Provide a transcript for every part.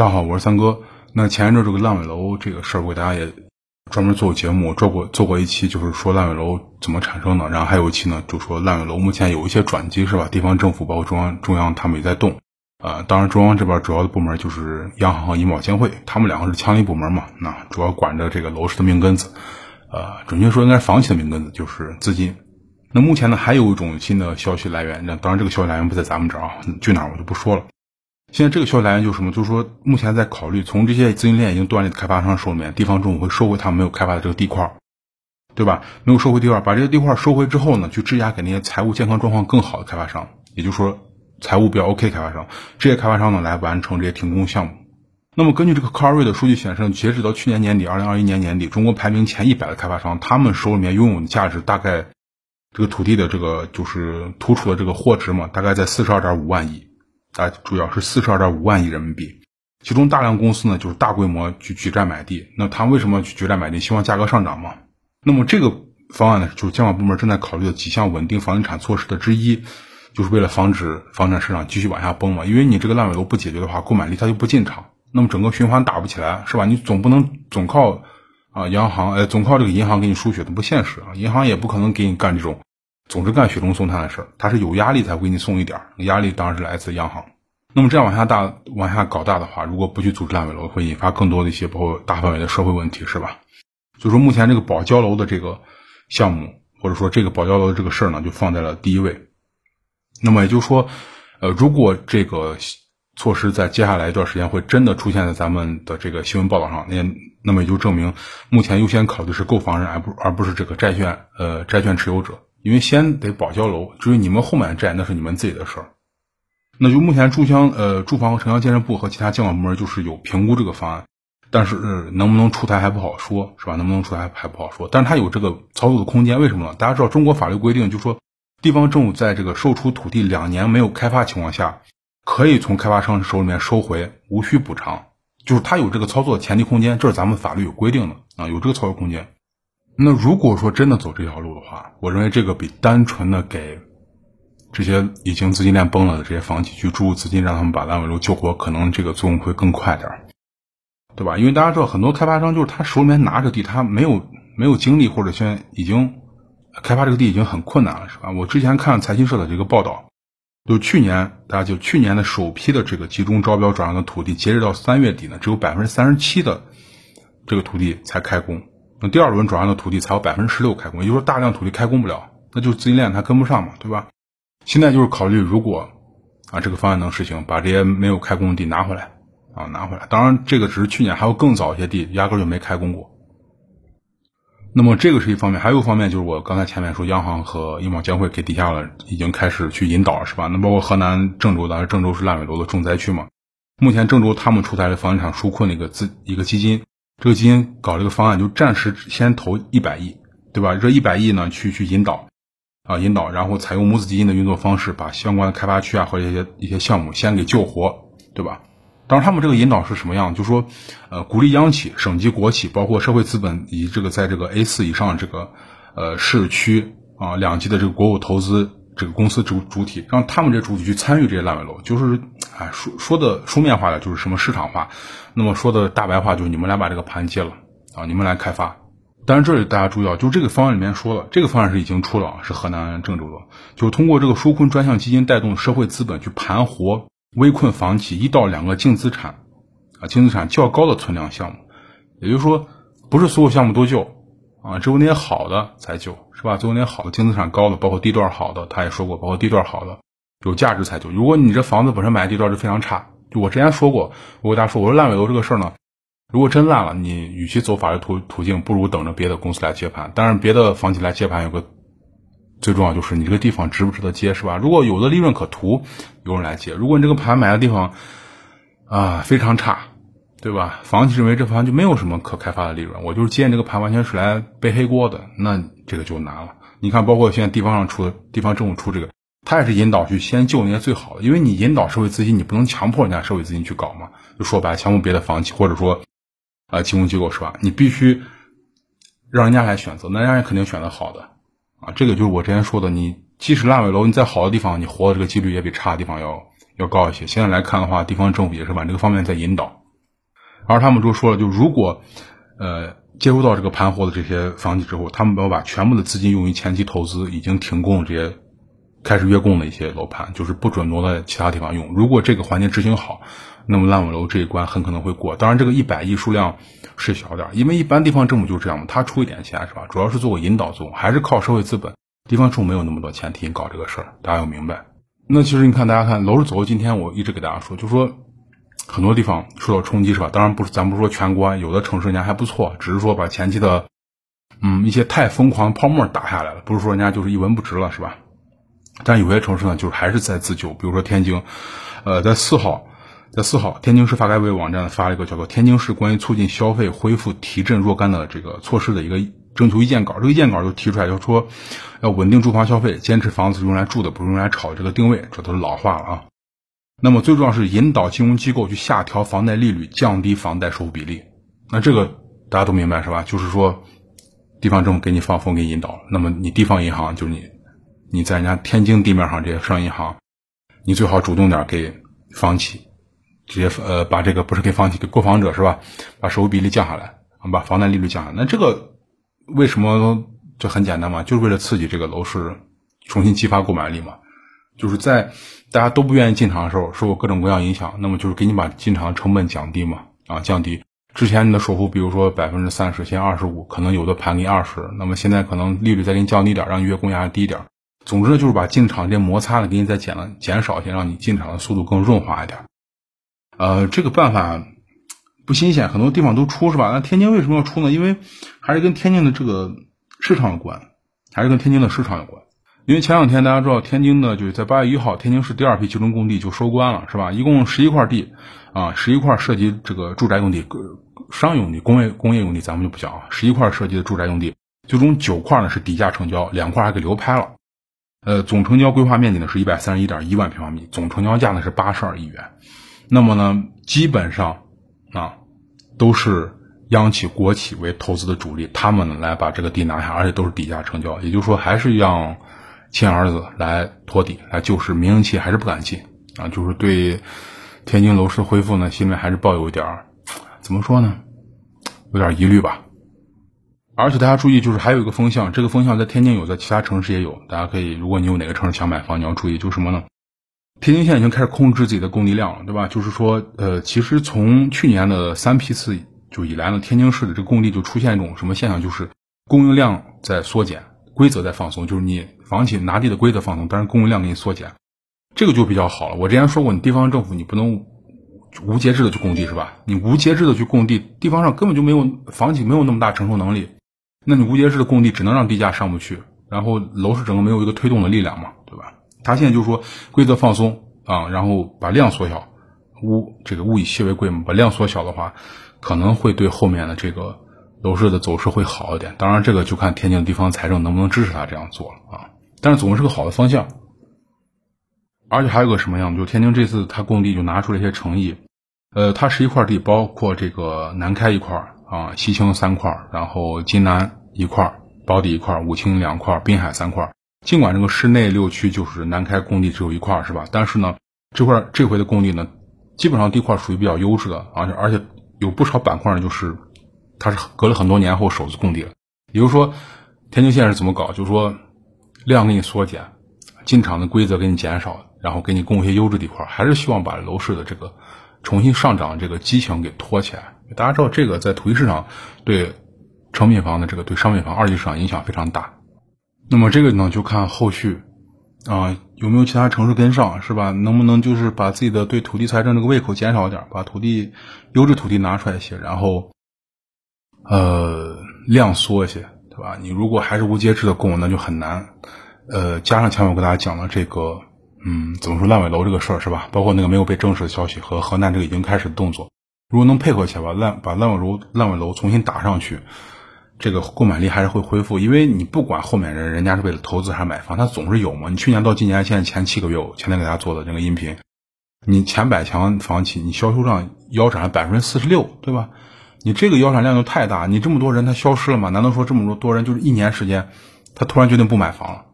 大家好，我是三哥。那前一阵这个烂尾楼这个事儿，我给大家也专门做过节目，做过做过一期，就是说烂尾楼怎么产生的。然后还有一期呢，就说烂尾楼目前有一些转机，是吧？地方政府包括中央中央他们也在动。啊，当然中央这边主要的部门就是央行和银保监会，他们两个是强力部门嘛，那主要管着这个楼市的命根子。呃，准确说应该是房企的命根子，就是资金。那目前呢，还有一种新的消息来源，那当然这个消息来源不在咱们这儿啊，去哪儿我就不说了。现在这个消息来源就是什么？就是说，目前在考虑从这些资金链已经断裂的开发商手里面，地方政府会收回他们没有开发的这个地块，对吧？没有收回地块，把这些地块收回之后呢，去质押给那些财务健康状况更好的开发商，也就是说，财务比较 OK 开发商，这些开发商呢来完成这些停工项目。那么根据这个 Carry 的数据显示，截止到去年年底，二零二一年年底，中国排名前一百的开发商，他们手里面拥有的价值大概，这个土地的这个就是突出的这个货值嘛，大概在四十二点五万亿。啊，主要是四十二点五万亿人民币，其中大量公司呢就是大规模去举债买地。那他为什么去举债买地？希望价格上涨嘛。那么这个方案呢，就是监管部门正在考虑的几项稳定房地产措施的之一，就是为了防止房产市场继续往下崩嘛。因为你这个烂尾楼不解决的话，购买力它就不进场，那么整个循环打不起来，是吧？你总不能总靠啊央行，哎，总靠这个银行给你输血，它不现实啊。银行也不可能给你干这种。总是干雪中送炭的事儿，他是有压力才会给你送一点儿，压力当然是来自央行。那么这样往下大往下搞大的话，如果不去组织烂尾楼，会引发更多的一些包括大范围的社会问题，是吧？所以说目前这个保交楼的这个项目，或者说这个保交楼的这个事儿呢，就放在了第一位。那么也就是说，呃，如果这个措施在接下来一段时间会真的出现在咱们的这个新闻报道上，那那么也就证明目前优先考虑是购房人，而不而不是这个债券呃债券持有者。因为先得保交楼，至于你们后面的债，那是你们自己的事儿。那就目前住乡呃住房和城乡建设部和其他监管部门就是有评估这个方案，但是能不能出台还不好说，是吧？能不能出台还不好说，但是它有这个操作的空间。为什么呢？大家知道中国法律规定，就说地方政府在这个售出土地两年没有开发情况下，可以从开发商手里面收回，无需补偿，就是它有这个操作的前提空间，这是咱们法律有规定的啊，有这个操作空间。那如果说真的走这条路的话，我认为这个比单纯的给这些已经资金链崩了的这些房企去注入资金，让他们把烂尾楼救活，可能这个作用会更快点儿，对吧？因为大家知道，很多开发商就是他手里面拿着地，他没有没有精力，或者现在已经开发这个地已经很困难了，是吧？我之前看财新社的这个报道，就去年大家就去年的首批的这个集中招标转让的土地，截止到三月底呢，只有百分之三十七的这个土地才开工。那第二轮转让的土地才有百分之十六开工，也就是说大量土地开工不了，那就资金链它跟不上嘛，对吧？现在就是考虑，如果啊这个方案能实行，把这些没有开工的地拿回来啊拿回来。当然这个只是去年，还有更早一些地压根就没开工过。那么这个是一方面，还有一方面就是我刚才前面说，央行和银保监会给底下了已经开始去引导了，是吧？那包括河南郑州，当然郑州是烂尾楼的重灾区嘛。目前郑州他们出台了房地产纾困的一个资一个基金。这个基金搞这个方案，就暂时先投一百亿，对吧？这一百亿呢，去去引导，啊，引导，然后采用母子基金的运作方式，把相关的开发区啊或者一些一些项目先给救活，对吧？当然，他们这个引导是什么样？就说，呃，鼓励央企、省级国企，包括社会资本以及这个在这个 A 四以上这个，呃，市区啊两级的这个国有投资这个公司主主体，让他们这主体去参与这些烂尾楼，就是。哎，说说的书面化的就是什么市场化，那么说的大白话就是你们来把这个盘接了啊，你们来开发。但是这里大家注意啊，就这个方案里面说了，这个方案是已经出了啊，是河南郑州的，就通过这个纾困专项基金带动社会资本去盘活危困房企一到两个净资产啊净资产较高的存量项目，也就是说不是所有项目都救啊，只有那些好的才救，是吧？只有那些好的净资产高的，包括地段好的，他也说过，包括地段好的。有价值才救。如果你这房子本身买的地段就非常差，就我之前说过，我给大家说，我说烂尾楼这个事儿呢，如果真烂了，你与其走法律途途径，不如等着别的公司来接盘。当然，别的房企来接盘有个最重要就是你这个地方值不值得接，是吧？如果有的利润可图，有人来接。如果你这个盘买的地方啊非常差，对吧？房企认为这盘就没有什么可开发的利润，我就是接这个盘完全是来背黑锅的，那这个就难了。你看，包括现在地方上出的地方政府出这个。他也是引导去先救那些最好的，因为你引导社会资金，你不能强迫人家社会资金去搞嘛。就说白了，强迫别的房企或者说啊金融机构是吧？你必须让人家来选择，那人家肯定选择好的啊。这个就是我之前说的，你即使烂尾楼，你在好的地方，你活的这个几率也比差的地方要要高一些。现在来看的话，地方政府也是往这个方面在引导而他们都说了，就如果呃接触到这个盘活的这些房企之后，他们要把全部的资金用于前期投资已经停供这些开始月供的一些楼盘，就是不准挪到其他地方用。如果这个环节执行好，那么烂尾楼这一关很可能会过。当然，这个一百亿数量是小点，因为一般地方政府就是这样嘛，他出一点钱是吧？主要是做个引导作用，还是靠社会资本。地方政府没有那么多钱替你搞这个事儿，大家要明白。那其实你看，大家看楼市走，今天我一直给大家说，就说很多地方受到冲击是吧？当然不是，咱不是说全国，有的城市人家还不错，只是说把前期的嗯一些太疯狂的泡沫打下来了，不是说人家就是一文不值了是吧？但有些城市呢，就是还是在自救，比如说天津，呃，在四号。在四号，天津市发改委网站发了一个叫做《天津市关于促进消费恢复提振若干的这个措施的一个征求意见稿》。这个意见稿就提出来，就说要稳定住房消费，坚持房子是用来住的，不是用来炒这个定位，这都是老话了啊。那么最重要是引导金融机构去下调房贷利率，降低房贷首付比例。那这个大家都明白是吧？就是说，地方政府给你放风，给你引导，那么你地方银行就是你，你在人家天津地面上这些商业银行，你最好主动点给房企。直接呃把这个不是给房企给购房者是吧？把首付比例降下来，把房贷利率降下来。那这个为什么就很简单嘛？就是为了刺激这个楼市重新激发购买力嘛。就是在大家都不愿意进场的时候，受各种各样影响，那么就是给你把进场成本降低嘛啊降低。之前你的首付比如说百分之三十，现在二十五，可能有的盘给你二十，那么现在可能利率再给你降低点，让你月供压低点。总之呢，就是把进场这摩擦呢给你再减了减少一些，让你进场的速度更润滑一点。呃，这个办法不新鲜，很多地方都出是吧？那天津为什么要出呢？因为还是跟天津的这个市场有关，还是跟天津的市场有关。因为前两天大家知道，天津呢就是在八月一号，天津市第二批集中供地就收官了，是吧？一共十一块地啊，十一块涉及这个住宅用地、商用地、工业工业用地，咱们就不讲啊。十一块涉及的住宅用地，最终九块呢是底价成交，两块还给流拍了。呃，总成交规划面积呢是一百三十一点一万平方米，总成交价呢是八十二亿元。那么呢，基本上啊，都是央企、国企为投资的主力，他们来把这个地拿下，而且都是底价成交。也就是说，还是让亲儿子来托底，来救市，民营企业还是不敢进啊。就是对天津楼市恢复呢，心里还是抱有一点儿，怎么说呢，有点疑虑吧。而且大家注意，就是还有一个风向，这个风向在天津有，在其他城市也有。大家可以，如果你有哪个城市想买房，你要注意，就是什么呢？天津现在已经开始控制自己的供地量了，对吧？就是说，呃，其实从去年的三批次就以来呢，天津市的这个供地就出现一种什么现象？就是供应量在缩减，规则在放松。就是你房企拿地的规则放松，但是供应量给你缩减，这个就比较好了。我之前说过，你地方政府你不能无节制的去供地，是吧？你无节制的去供地，地方上根本就没有房企没有那么大承受能力，那你无节制的供地，只能让地价上不去，然后楼市整个没有一个推动的力量嘛，对吧？他现在就说规则放松啊，然后把量缩小，物这个物以稀为贵嘛，把量缩小的话，可能会对后面的这个楼市的走势会好一点。当然，这个就看天津地方财政能不能支持他这样做了啊。但是总是个好的方向。而且还有个什么样，就天津这次他供地就拿出了一些诚意，呃，他十一块地，包括这个南开一块啊，西青三块，然后金南一块，宝坻一块，武清两块，滨海三块。尽管这个市内六区就是南开工地只有一块是吧？但是呢，这块这回的供地呢，基本上地块属于比较优质的，而且而且有不少板块呢，就是它是隔了很多年后首次供地了。也就是说，天津县是怎么搞？就是说量给你缩减，进场的规则给你减少，然后给你供一些优质地块，还是希望把楼市的这个重新上涨这个激情给托起来。大家知道，这个在土地市场对成品房的这个对商品房二级市场影响非常大。那么这个呢，就看后续，啊，有没有其他城市跟上，是吧？能不能就是把自己的对土地财政这个胃口减少点，把土地优质土地拿出来一些，然后，呃，量缩一些，对吧？你如果还是无节制的供，那就很难。呃，加上前面我给大家讲了这个，嗯，怎么说烂尾楼这个事儿，是吧？包括那个没有被证实的消息和河南这个已经开始的动作，如果能配合起来，把烂把烂尾楼烂尾楼重新打上去。这个购买力还是会恢复，因为你不管后面人人家是为了投资还是买房，他总是有嘛。你去年到今年，现在前七个月，我前天给大家做的那个音频，你前百强房企，你销售量腰斩了百分之四十六，对吧？你这个腰斩量就太大，你这么多人他消失了吗？难道说这么多多人就是一年时间，他突然决定不买房了？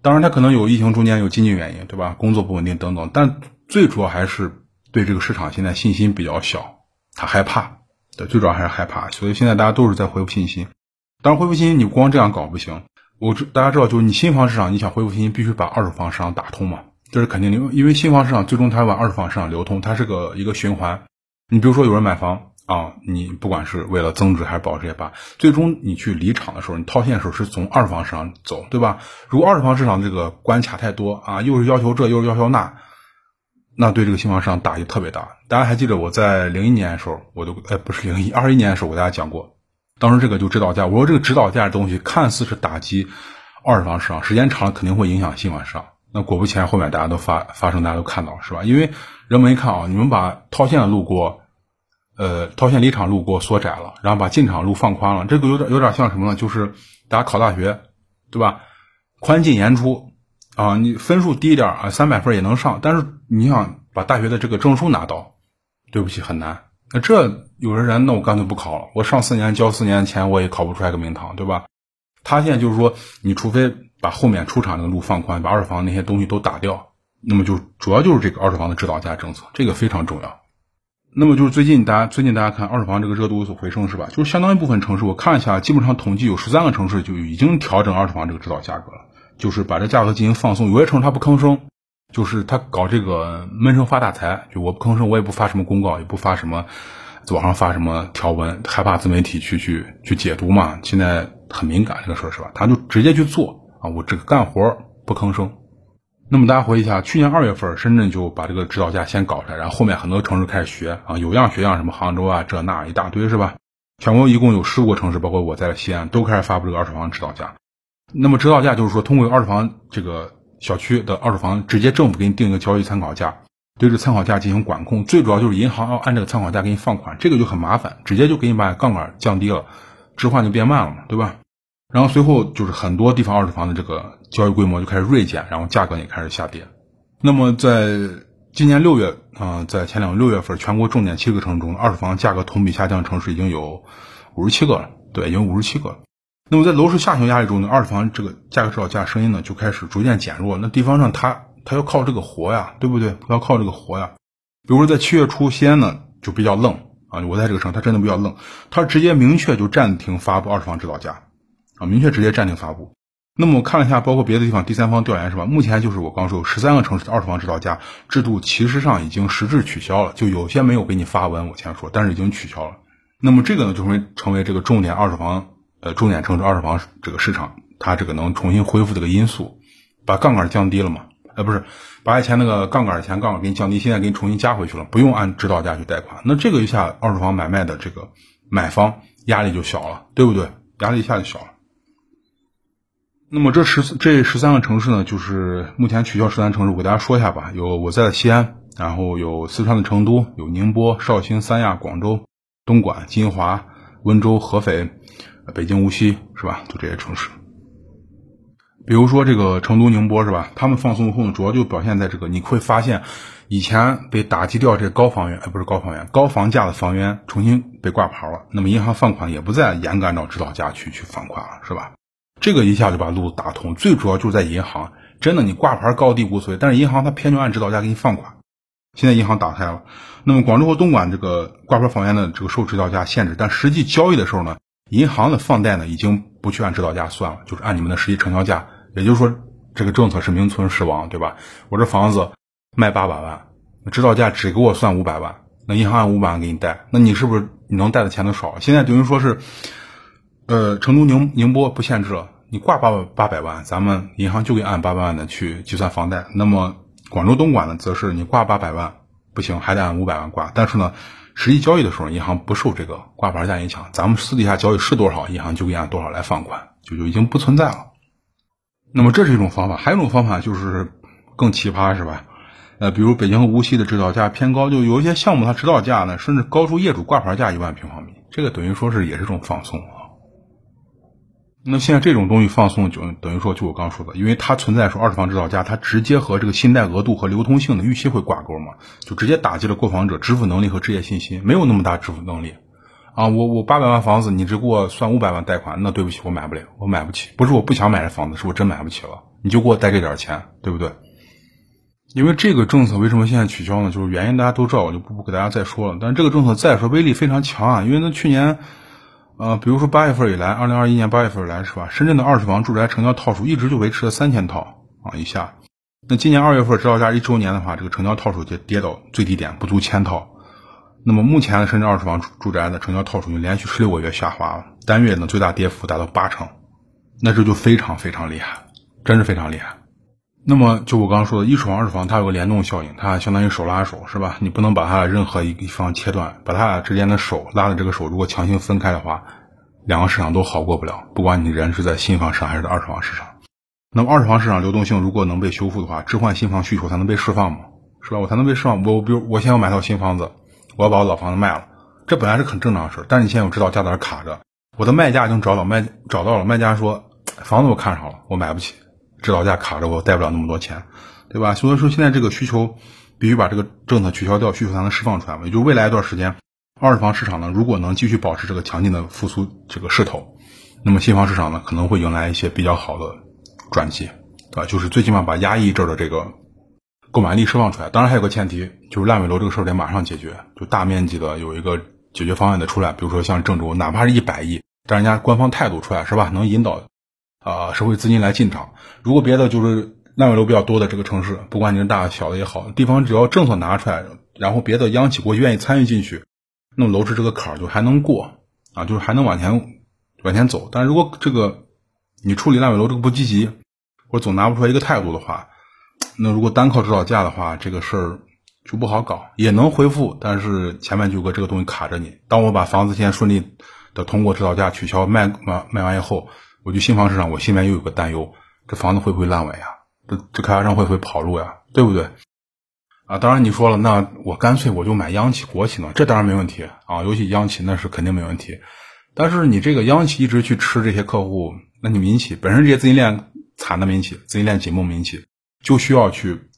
当然，他可能有疫情中间有经济原因，对吧？工作不稳定等等，但最主要还是对这个市场现在信心比较小他害怕，对，最主要还是害怕，所以现在大家都是在恢复信心。当然，恢复信心你光这样搞不行。我知大家知道，就是你新房市场，你想恢复信心，必须把二手房市场打通嘛，这是肯定的。因为新房市场最终它要往二手房市场流通，它是个一个循环。你比如说有人买房啊，你不管是为了增值还是保值也罢，最终你去离场的时候，你套现的时候是从二手房市场走，对吧？如果二手房市场这个关卡太多啊，又是要求这又是要求那，那对这个新房市场打击特别大。大家还记得我在零一年的时候，我都哎不是零一二一年的时候，我给大家讲过。当时这个就指导价，我说这个指导价的东西看似是打击二手房市场，时间长了肯定会影响新房市场。那果不其然，后面大家都发发生，大家都看到，是吧？因为人们一看啊，你们把套现的路过，呃，套现离场路给我缩窄了，然后把进场路放宽了，这个有点有点像什么呢？就是大家考大学，对吧？宽进严出啊，你分数低一点啊，三百分也能上，但是你想把大学的这个证书拿到，对不起，很难。那这有的人，那我干脆不考了。我上四年交四年钱，我也考不出来个名堂，对吧？他现在就是说，你除非把后面出厂的路放宽，把二手房那些东西都打掉，那么就主要就是这个二手房的指导价政策，这个非常重要。那么就是最近大家最近大家看二手房这个热度有所回升，是吧？就是相当一部分城市，我看一下，基本上统计有十三个城市就已经调整二手房这个指导价格了，就是把这价格进行放松。有些城市它不吭声。就是他搞这个闷声发大财，就我不吭声，我也不发什么公告，也不发什么网上发什么条文，害怕自媒体去去去解读嘛。现在很敏感这个事儿是吧？他就直接去做啊，我这个干活不吭声。那么大家回忆一下，去年二月份深圳就把这个指导价先搞出来，然后后面很多城市开始学啊，有样学样，什么杭州啊这那一大堆是吧？全国一共有十五个城市，包括我在西安，都开始发布这个二手房指导价。那么指导价就是说，通过二手房这个。小区的二手房直接政府给你定一个交易参考价，对这参考价进行管控，最主要就是银行要按这个参考价给你放款，这个就很麻烦，直接就给你把杠杆降低了，置换就变慢了嘛，对吧？然后随后就是很多地方二手房的这个交易规模就开始锐减，然后价格也开始下跌。那么在今年六月啊，在前两个六月份，全国重点七个城市中，二手房价格同比下降城市已经有五十七个了，对，已经五十七个了。那么在楼市下行压力中呢，二手房这个价格指导价声音呢就开始逐渐减弱。那地方上它它要靠这个活呀，对不对？要靠这个活呀。比如说在七月初，西安呢就比较愣啊，我在这个城，它真的比较愣，它直接明确就暂停发布二手房指导价啊，明确直接暂停发布。那么我看了一下，包括别的地方第三方调研是吧？目前就是我刚说有十三个城市的二手房指导价制度，其实上已经实质取消了，就有些没有给你发文，我先说，但是已经取消了。那么这个呢，就会成为这个重点二手房。呃，重点城市二手房这个市场，它这个能重新恢复这个因素，把杠杆降低了嘛？呃，不是，把以前那个杠杆前杠杆给你降低，现在给你重新加回去了，不用按指导价去贷款。那这个一下，二手房买卖的这个买方压力就小了，对不对？压力一下就小了。那么这十这十三个城市呢，就是目前取消十三城市，我给大家说一下吧。有我在的西安，然后有四川的成都，有宁波、绍兴、三亚、广州、东莞、金华、温州、合肥。北京、无锡是吧？就这些城市。比如说这个成都、宁波是吧？他们放松后呢，主要就表现在这个，你会发现以前被打击掉这高房源，哎，不是高房源，高房价的房源重新被挂牌了。那么银行放款也不再严格按照指导价去去放款了，是吧？这个一下就把路打通。最主要就是在银行，真的你挂牌高低无所谓，但是银行它偏就按指导价给你放款。现在银行打开了，那么广州和东莞这个挂牌房源的这个受指导价限制，但实际交易的时候呢？银行的放贷呢，已经不去按指导价算了，就是按你们的实际成交价。也就是说，这个政策是名存实亡，对吧？我这房子卖八百万，指导价只给我算五百万，那银行按五百万给你贷，那你是不是你能贷的钱都少？现在等于说是，呃，成都、宁宁波不限制了，你挂八八百万，咱们银行就给按八百万的去计算房贷。那么广州、东莞呢，则是你挂八百万不行，还得按五百万挂，但是呢。实际交易的时候，银行不受这个挂牌价影响。咱们私底下交易是多少，银行就给按多少来放款，就就已经不存在了。那么这是一种方法，还有一种方法就是更奇葩，是吧？呃，比如北京和无锡的指导价偏高，就有一些项目它指导价呢，甚至高出业主挂牌价一万平方米，这个等于说是也是种放松。那现在这种东西放松，就等于说，就我刚说的，因为它存在说二手房指导价，它直接和这个信贷额度和流通性的预期会挂钩嘛，就直接打击了购房者支付能力和置业信心，没有那么大支付能力啊！我我八百万房子，你只给我算五百万贷款，那对不起，我买不了，我买不起。不是我不想买这房子，是我真买不起了，你就给我贷这点钱，对不对？因为这个政策为什么现在取消呢？就是原因大家都知道，我就不给大家再说了。但是这个政策再说威力非常强啊，因为那去年，呃，比如说八月份以来，二零二一年八月份以来是吧？深圳的二手房住宅成交套数一直就维持在三千套啊以下。那今年二月份指导价一周年的话，这个成交套数就跌到最低点，不足千套。那么目前深圳二手房住宅的成交套数已经连续十六个月下滑了，单月呢最大跌幅达到八成，那这就非常非常厉害，真是非常厉害。那么，就我刚刚说的，一手房、二手房，它有个联动效应，它相当于手拉手，是吧？你不能把它任何一一方切断，把它俩之间的手拉的这个手，如果强行分开的话，两个市场都好过不了。不管你人是在新房市场还是在二手房市场，那么二手房市场流动性如果能被修复的话，置换新房需求才能被释放嘛，是吧？我才能被释放。我比如我现在要买套新房子，我要把我老房子卖了，这本来是很正常的事但是你现在我知道价在那卡着，我的卖家已经找到卖找到了，卖家说房子我看上了，我买不起。指导价卡着我贷不了那么多钱，对吧？所以说现在这个需求必须把这个政策取消掉，需求才能释放出来嘛。也就未来一段时间，二手房市场呢，如果能继续保持这个强劲的复苏这个势头，那么新房市场呢可能会迎来一些比较好的转机，对吧？就是最起码把压抑这儿的这个购买力释放出来。当然还有个前提，就是烂尾楼这个事儿得马上解决，就大面积的有一个解决方案得出来。比如说像郑州，哪怕是一百亿，但人家官方态度出来是吧？能引导。啊，社会资金来进场。如果别的就是烂尾楼比较多的这个城市，不管你是大小的也好，地方只要政策拿出来，然后别的央企国企愿意参与进去，那么楼市这个坎儿就还能过啊，就是还能往前往前走。但如果这个你处理烂尾楼这个不积极，或者总拿不出来一个态度的话，那如果单靠指导价的话，这个事儿就不好搞，也能恢复，但是前面就有个这个东西卡着你。当我把房子先顺利的通过指导价取消卖完卖完以后。我去新房市场，我心里面又有个担忧：这房子会不会烂尾呀？这这开发商会不会跑路呀？对不对？啊，当然你说了，那我干脆我就买央企、国企呢？这当然没问题啊，尤其央企那是肯定没问题。但是你这个央企一直去吃这些客户，那你民企本身这些资金链惨的民企、资金链紧绷民企，就需要去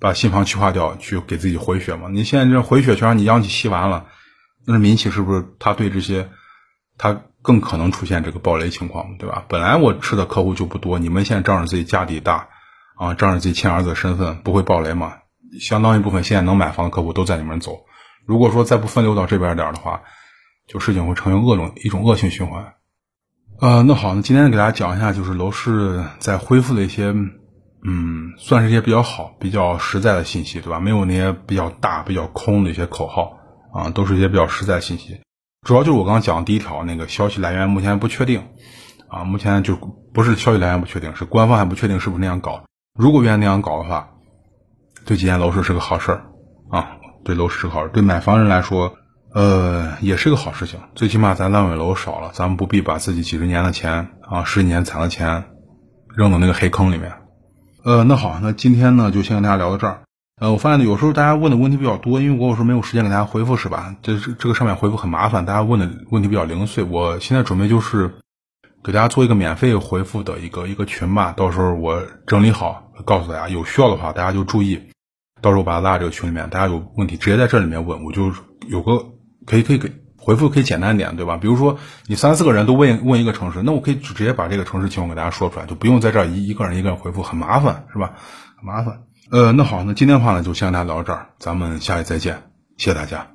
把新房去化掉，去给自己回血嘛？你现在这回血全让你央企吸完了，那民企是不是他对这些他？更可能出现这个暴雷情况，对吧？本来我吃的客户就不多，你们现在仗着自己家底大，啊，仗着自己亲儿子的身份，不会暴雷吗？相当一部分现在能买房的客户都在里面走。如果说再不分流到这边点的话，就事情会成为恶种一种恶性循环。呃，那好，那今天给大家讲一下，就是楼市在恢复的一些，嗯，算是一些比较好、比较实在的信息，对吧？没有那些比较大、比较空的一些口号啊，都是一些比较实在信息。主要就是我刚刚讲的第一条，那个消息来源目前不确定，啊，目前就不是消息来源不确定，是官方还不确定是不是那样搞。如果愿意那样搞的话，对今年楼市是个好事儿，啊，对楼市是好事，对买房人来说，呃，也是个好事情。最起码咱烂尾楼少了，咱们不必把自己几十年的钱啊，十几年攒的钱扔到那个黑坑里面。呃，那好，那今天呢就先跟大家聊到这儿。呃，我发现，有时候大家问的问题比较多，因为我有时候没有时间给大家回复，是吧？这这这个上面回复很麻烦，大家问的问题比较零碎。我现在准备就是给大家做一个免费回复的一个一个群吧，到时候我整理好告诉大家，有需要的话大家就注意，到时候把它拉这个群里面，大家有问题直接在这里面问，我就有个可以可以给回复可以简单点，对吧？比如说你三四个人都问问一个城市，那我可以直接把这个城市情况给大家说出来，就不用在这儿一一个人一个人回复，很麻烦，是吧？很麻烦。呃，那好，那今天的话呢，就先跟大家聊到这儿，咱们下期再见，谢谢大家。